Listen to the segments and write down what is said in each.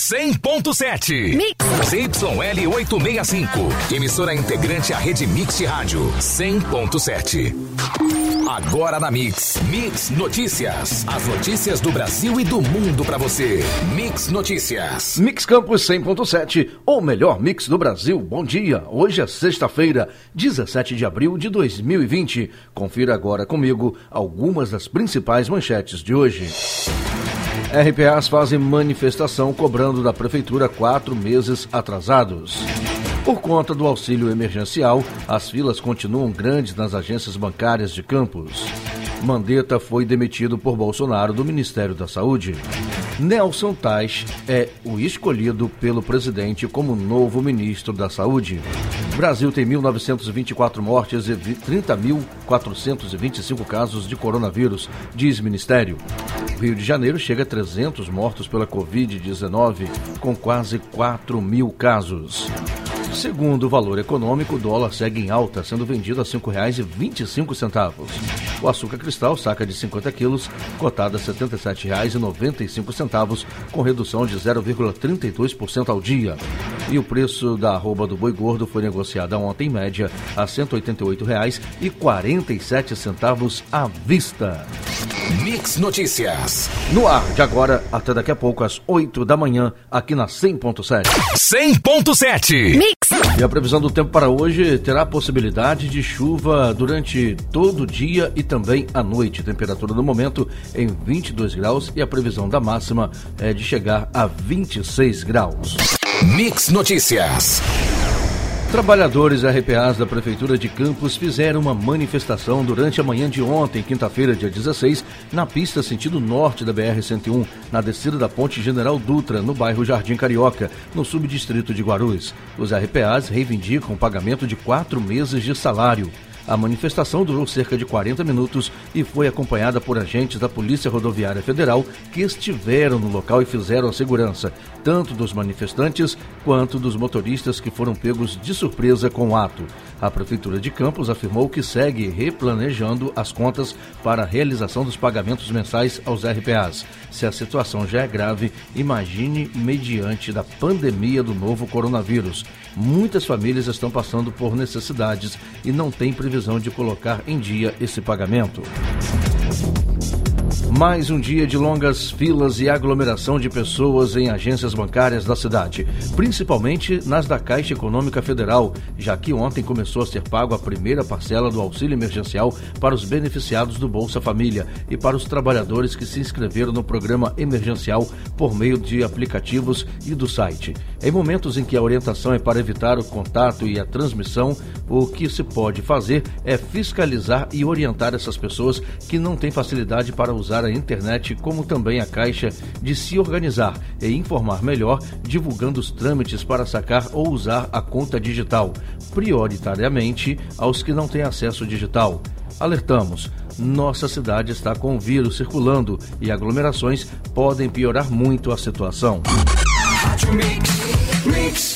100.7. Mix. ZYL 865. Emissora integrante à rede Mix de Rádio. 100.7. Agora na Mix. Mix Notícias. As notícias do Brasil e do mundo para você. Mix Notícias. Mix Campus 100.7. O melhor mix do Brasil. Bom dia. Hoje é sexta-feira, 17 de abril de 2020. Confira agora comigo algumas das principais manchetes de hoje. RPAs fazem manifestação cobrando da Prefeitura quatro meses atrasados. Por conta do auxílio emergencial, as filas continuam grandes nas agências bancárias de Campos. Mandetta foi demitido por Bolsonaro do Ministério da Saúde. Nelson Tais é o escolhido pelo presidente como novo ministro da Saúde. Brasil tem 1.924 mortes e 30.425 casos de coronavírus, diz Ministério. Rio de Janeiro chega a 300 mortos pela Covid-19, com quase 4 mil casos. Segundo o valor econômico, o dólar segue em alta, sendo vendido a R$ 5,25. O açúcar cristal, saca de 50 quilos, cotada a R$ 77,95, com redução de 0,32% ao dia. E o preço da arroba do boi gordo foi negociada ontem, em média, a R$ 188,47 à vista. Mix Notícias. No ar de agora até daqui a pouco, às 8 da manhã, aqui na 100.7. 100.7. Mix. E a previsão do tempo para hoje terá possibilidade de chuva durante todo o dia e também à noite. Temperatura no momento em 22 graus e a previsão da máxima é de chegar a 26 graus. Mix Notícias. Trabalhadores RPAs da Prefeitura de Campos fizeram uma manifestação durante a manhã de ontem, quinta-feira, dia 16, na pista sentido norte da BR-101, na descida da Ponte General Dutra, no bairro Jardim Carioca, no subdistrito de Guarulhos. Os RPAs reivindicam o pagamento de quatro meses de salário. A manifestação durou cerca de 40 minutos e foi acompanhada por agentes da Polícia Rodoviária Federal que estiveram no local e fizeram a segurança, tanto dos manifestantes quanto dos motoristas que foram pegos de surpresa com o ato. A Prefeitura de Campos afirmou que segue replanejando as contas para a realização dos pagamentos mensais aos RPAs. Se a situação já é grave, imagine mediante da pandemia do novo coronavírus. Muitas famílias estão passando por necessidades e não têm previsão de colocar em dia esse pagamento. Mais um dia de longas filas e aglomeração de pessoas em agências bancárias da cidade, principalmente nas da Caixa Econômica Federal, já que ontem começou a ser pago a primeira parcela do auxílio emergencial para os beneficiados do Bolsa Família e para os trabalhadores que se inscreveram no programa emergencial por meio de aplicativos e do site. Em momentos em que a orientação é para evitar o contato e a transmissão, o que se pode fazer é fiscalizar e orientar essas pessoas que não têm facilidade para usar a internet, como também a Caixa, de se organizar e informar melhor, divulgando os trâmites para sacar ou usar a conta digital, prioritariamente aos que não têm acesso digital. Alertamos, nossa cidade está com o vírus circulando e aglomerações podem piorar muito a situação.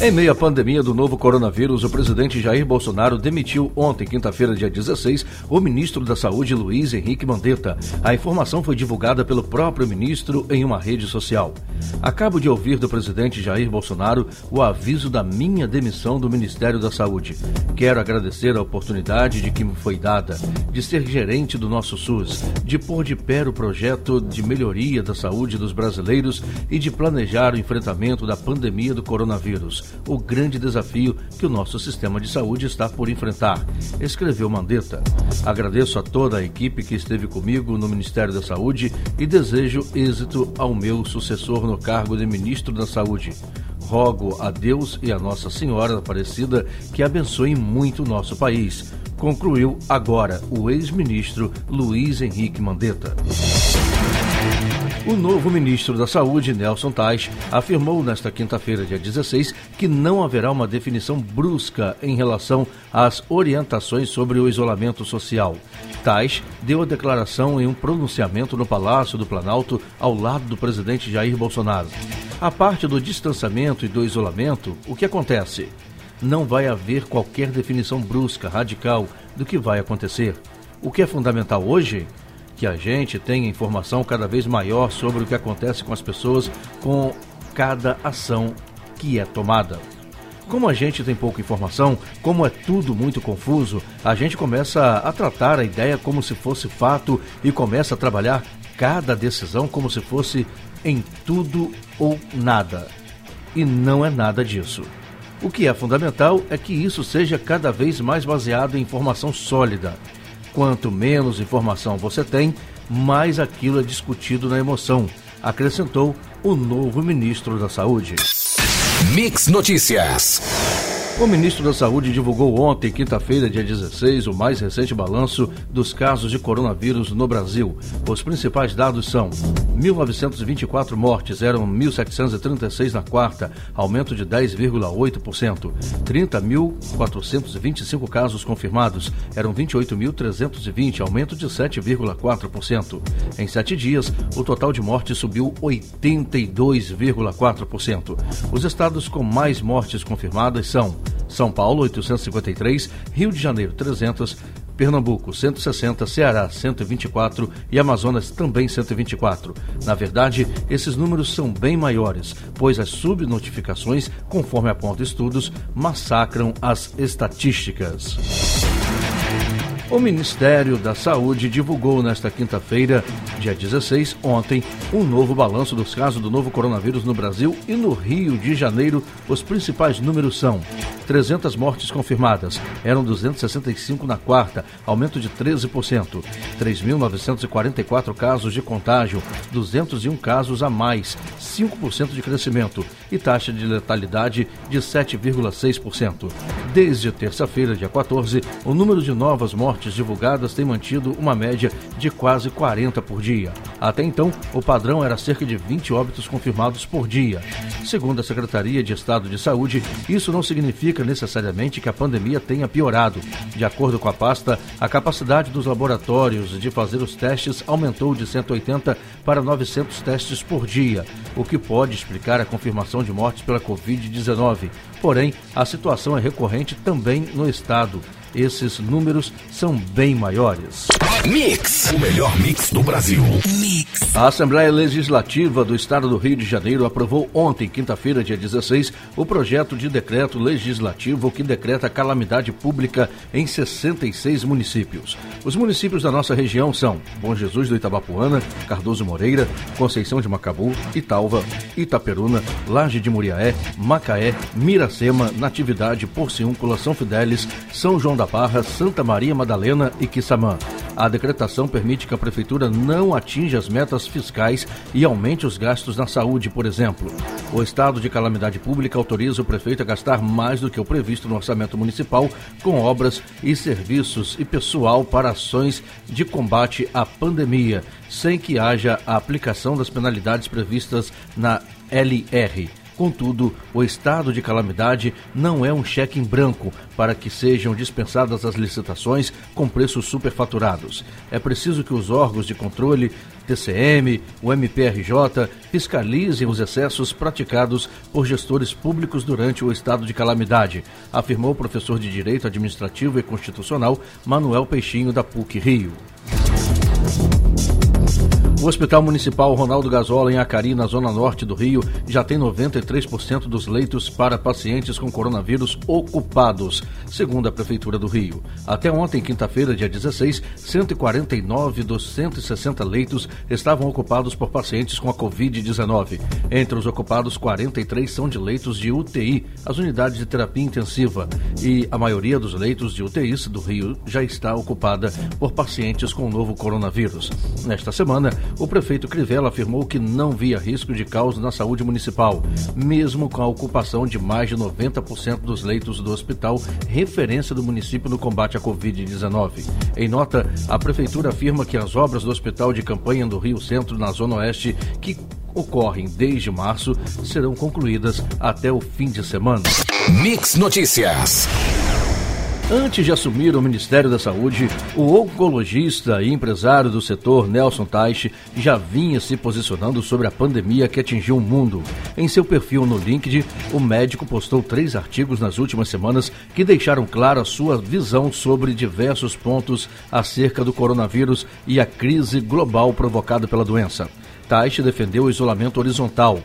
Em meio à pandemia do novo coronavírus, o presidente Jair Bolsonaro demitiu ontem, quinta-feira, dia 16, o ministro da Saúde, Luiz Henrique Mandetta. A informação foi divulgada pelo próprio ministro em uma rede social. Acabo de ouvir do presidente Jair Bolsonaro o aviso da minha demissão do Ministério da Saúde. Quero agradecer a oportunidade de que me foi dada de ser gerente do nosso SUS, de pôr de pé o projeto de melhoria da saúde dos brasileiros e de planejar o enfrentamento da pandemia do coronavírus, o grande desafio que o nosso sistema de saúde está por enfrentar, escreveu Mandetta. Agradeço a toda a equipe que esteve comigo no Ministério da Saúde e desejo êxito ao meu sucessor no cargo de ministro da Saúde. Rogo a Deus e a Nossa Senhora Aparecida que abençoem muito o nosso país. Concluiu agora o ex-ministro Luiz Henrique Mandetta. O novo ministro da Saúde, Nelson Tais, afirmou nesta quinta-feira, dia 16, que não haverá uma definição brusca em relação às orientações sobre o isolamento social. Tais deu a declaração em um pronunciamento no Palácio do Planalto ao lado do presidente Jair Bolsonaro. A parte do distanciamento e do isolamento, o que acontece? Não vai haver qualquer definição brusca, radical do que vai acontecer. O que é fundamental hoje que a gente tenha informação cada vez maior sobre o que acontece com as pessoas com cada ação que é tomada. Como a gente tem pouca informação, como é tudo muito confuso, a gente começa a tratar a ideia como se fosse fato e começa a trabalhar cada decisão como se fosse em tudo ou nada. E não é nada disso. O que é fundamental é que isso seja cada vez mais baseado em informação sólida. Quanto menos informação você tem, mais aquilo é discutido na emoção, acrescentou o novo ministro da Saúde. Mix Notícias. O ministro da Saúde divulgou ontem, quinta-feira, dia 16, o mais recente balanço dos casos de coronavírus no Brasil. Os principais dados são 1.924 mortes, eram 1.736 na quarta, aumento de 10,8%. 30.425 casos confirmados, eram 28.320, aumento de 7,4%. Em sete dias, o total de mortes subiu 82,4%. Os estados com mais mortes confirmadas são são Paulo 853, Rio de Janeiro 300, Pernambuco 160, Ceará 124 e Amazonas também 124. Na verdade, esses números são bem maiores, pois as subnotificações, conforme apontam estudos, massacram as estatísticas. O Ministério da Saúde divulgou nesta quinta-feira, dia 16, ontem, um novo balanço dos casos do novo coronavírus no Brasil e no Rio de Janeiro. Os principais números são 300 mortes confirmadas, eram 265 na quarta, aumento de 13%. 3.944 casos de contágio, 201 casos a mais, 5% de crescimento e taxa de letalidade de 7,6%. Desde terça-feira, dia 14, o número de novas mortes divulgadas tem mantido uma média de quase 40 por dia. Até então, o padrão era cerca de 20 óbitos confirmados por dia. Segundo a Secretaria de Estado de Saúde, isso não significa necessariamente que a pandemia tenha piorado. De acordo com a pasta, a capacidade dos laboratórios de fazer os testes aumentou de 180 para 900 testes por dia, o que pode explicar a confirmação de mortes pela Covid-19. Porém, a situação é recorrente também no estado esses números são bem maiores. Mix, o melhor mix do Brasil. Mix. A Assembleia Legislativa do Estado do Rio de Janeiro aprovou ontem, quinta-feira, dia 16, o projeto de decreto legislativo que decreta calamidade pública em 66 municípios. Os municípios da nossa região são Bom Jesus do Itabapuana, Cardoso Moreira, Conceição de Macabu, Italva, Itaperuna, Laje de Muriaé, Macaé, Miracema, Natividade, Porciúncula, São Fidélis, São João da da Barra, Santa Maria Madalena e Quissamã. A decretação permite que a Prefeitura não atinja as metas fiscais e aumente os gastos na saúde, por exemplo. O estado de calamidade pública autoriza o prefeito a gastar mais do que o previsto no orçamento municipal com obras e serviços e pessoal para ações de combate à pandemia, sem que haja a aplicação das penalidades previstas na LR. Contudo, o estado de calamidade não é um cheque em branco para que sejam dispensadas as licitações com preços superfaturados. É preciso que os órgãos de controle, TCM, o MPRJ, fiscalizem os excessos praticados por gestores públicos durante o estado de calamidade, afirmou o professor de Direito Administrativo e Constitucional Manuel Peixinho da PUC Rio. O Hospital Municipal Ronaldo Gazola, em Acari, na zona norte do Rio, já tem 93% dos leitos para pacientes com coronavírus ocupados, segundo a Prefeitura do Rio. Até ontem, quinta-feira, dia 16, 149 dos 160 leitos estavam ocupados por pacientes com a Covid-19. Entre os ocupados, 43 são de leitos de UTI, as unidades de terapia intensiva, e a maioria dos leitos de UTIs do Rio já está ocupada por pacientes com o novo coronavírus. Nesta semana, o prefeito Crivella afirmou que não via risco de caos na saúde municipal, mesmo com a ocupação de mais de 90% dos leitos do hospital, referência do município no combate à Covid-19. Em nota, a prefeitura afirma que as obras do hospital de campanha do Rio Centro, na Zona Oeste, que ocorrem desde março, serão concluídas até o fim de semana. Mix Notícias. Antes de assumir o Ministério da Saúde, o oncologista e empresário do setor Nelson Taixe já vinha se posicionando sobre a pandemia que atingiu o mundo. Em seu perfil no LinkedIn, o médico postou três artigos nas últimas semanas que deixaram clara sua visão sobre diversos pontos acerca do coronavírus e a crise global provocada pela doença. Taixe defendeu o isolamento horizontal,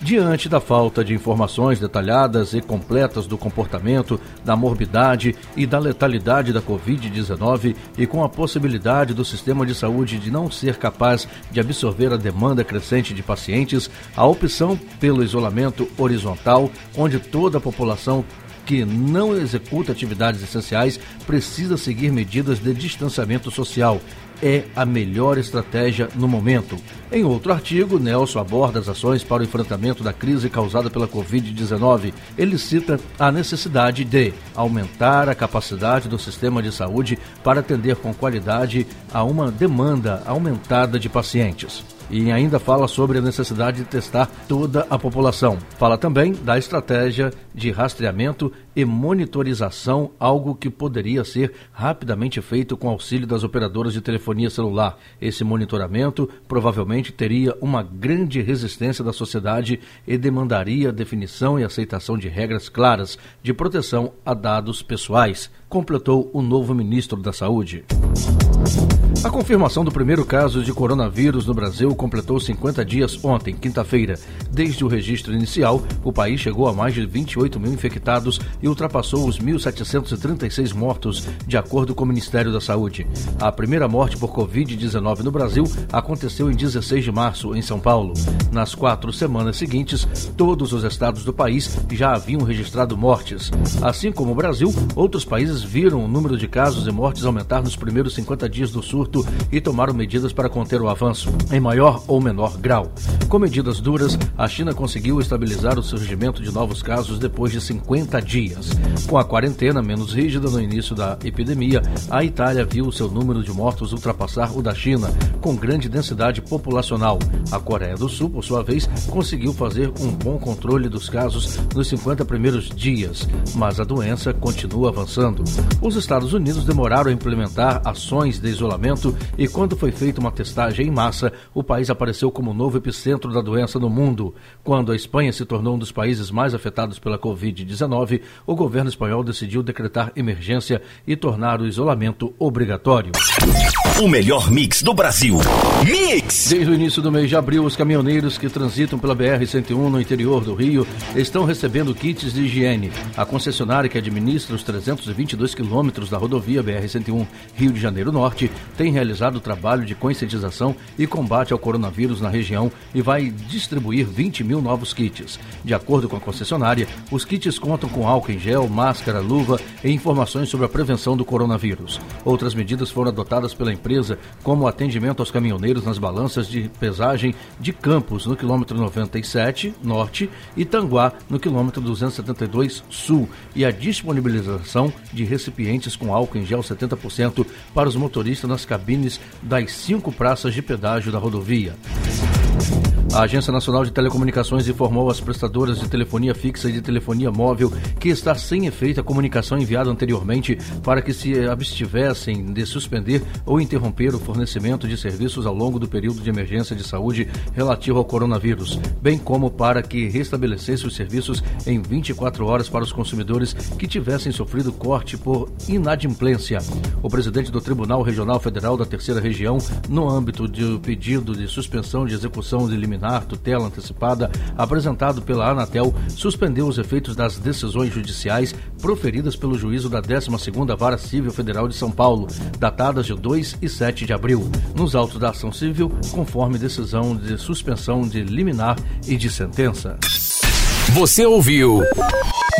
Diante da falta de informações detalhadas e completas do comportamento, da morbidade e da letalidade da Covid-19 e com a possibilidade do sistema de saúde de não ser capaz de absorver a demanda crescente de pacientes, a opção pelo isolamento horizontal, onde toda a população que não executa atividades essenciais precisa seguir medidas de distanciamento social, é a melhor estratégia no momento. Em outro artigo, Nelson aborda as ações para o enfrentamento da crise causada pela Covid-19. Ele cita a necessidade de aumentar a capacidade do sistema de saúde para atender com qualidade a uma demanda aumentada de pacientes e ainda fala sobre a necessidade de testar toda a população. Fala também da estratégia de rastreamento e monitorização, algo que poderia ser rapidamente feito com auxílio das operadoras de telefonia celular. Esse monitoramento provavelmente teria uma grande resistência da sociedade e demandaria definição e aceitação de regras claras de proteção a dados pessoais, completou o novo ministro da Saúde. A confirmação do primeiro caso de coronavírus no Brasil completou 50 dias ontem, quinta-feira. Desde o registro inicial, o país chegou a mais de 28 mil infectados e ultrapassou os 1.736 mortos, de acordo com o Ministério da Saúde. A primeira morte por Covid-19 no Brasil aconteceu em 16 de março, em São Paulo. Nas quatro semanas seguintes, todos os estados do país já haviam registrado mortes. Assim como o Brasil, outros países viram o número de casos e mortes aumentar nos primeiros 50 dias do surto e tomaram medidas para conter o avanço, em maior ou menor grau. Com medidas duras, a China conseguiu estabilizar o surgimento de novos casos depois de 50 dias. Com a quarentena menos rígida no início da epidemia, a Itália viu seu número de mortos ultrapassar o da China, com grande densidade populacional. A Coreia do Sul, por sua vez, conseguiu fazer um bom controle dos casos nos 50 primeiros dias, mas a doença continua avançando. Os Estados Unidos demoraram a implementar ações de isolamento e quando foi feita uma testagem em massa, o país apareceu como novo epicentro da doença no mundo. Quando a Espanha se tornou um dos países mais afetados pela Covid-19, o governo espanhol decidiu decretar emergência e tornar o isolamento obrigatório. O melhor mix do Brasil. Mix! Desde o início do mês de abril, os caminhoneiros que transitam pela BR-101 no interior do Rio estão recebendo kits de higiene. A concessionária que administra os 322 quilômetros da rodovia BR-101 Rio de Janeiro Norte tem realizado o trabalho de conscientização e combate ao coronavírus na região e vai distribuir 20 mil novos kits. De acordo com a concessionária, os kits contam com álcool em gel, máscara, luva e informações sobre a prevenção do coronavírus. Outras medidas foram adotadas pela empresa, como o atendimento aos caminhoneiros nas balanças de pesagem de Campos, no quilômetro 97 norte, e Tanguá, no quilômetro 272 sul, e a disponibilização de recipientes com álcool em gel 70% para os motoristas nas cabines das cinco praças de pedágio da rodovia. A Agência Nacional de Telecomunicações informou às prestadoras de telefonia fixa e de telefonia móvel que está sem efeito a comunicação enviada anteriormente para que se abstivessem de suspender ou interromper o fornecimento de serviços ao longo do período de emergência de saúde relativo ao coronavírus, bem como para que restabelecesse os serviços em 24 horas para os consumidores que tivessem sofrido corte por inadimplência. O presidente do Tribunal Regional Federal da Terceira Região, no âmbito do pedido de suspensão de execução de liminar liminar tutela antecipada apresentado pela Anatel suspendeu os efeitos das decisões judiciais proferidas pelo juízo da 12ª Vara Civil Federal de São Paulo, datadas de 2 e 7 de abril, nos autos da ação civil, conforme decisão de suspensão de liminar e de sentença. Você ouviu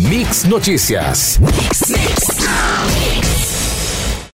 Mix Notícias. Mix, mix.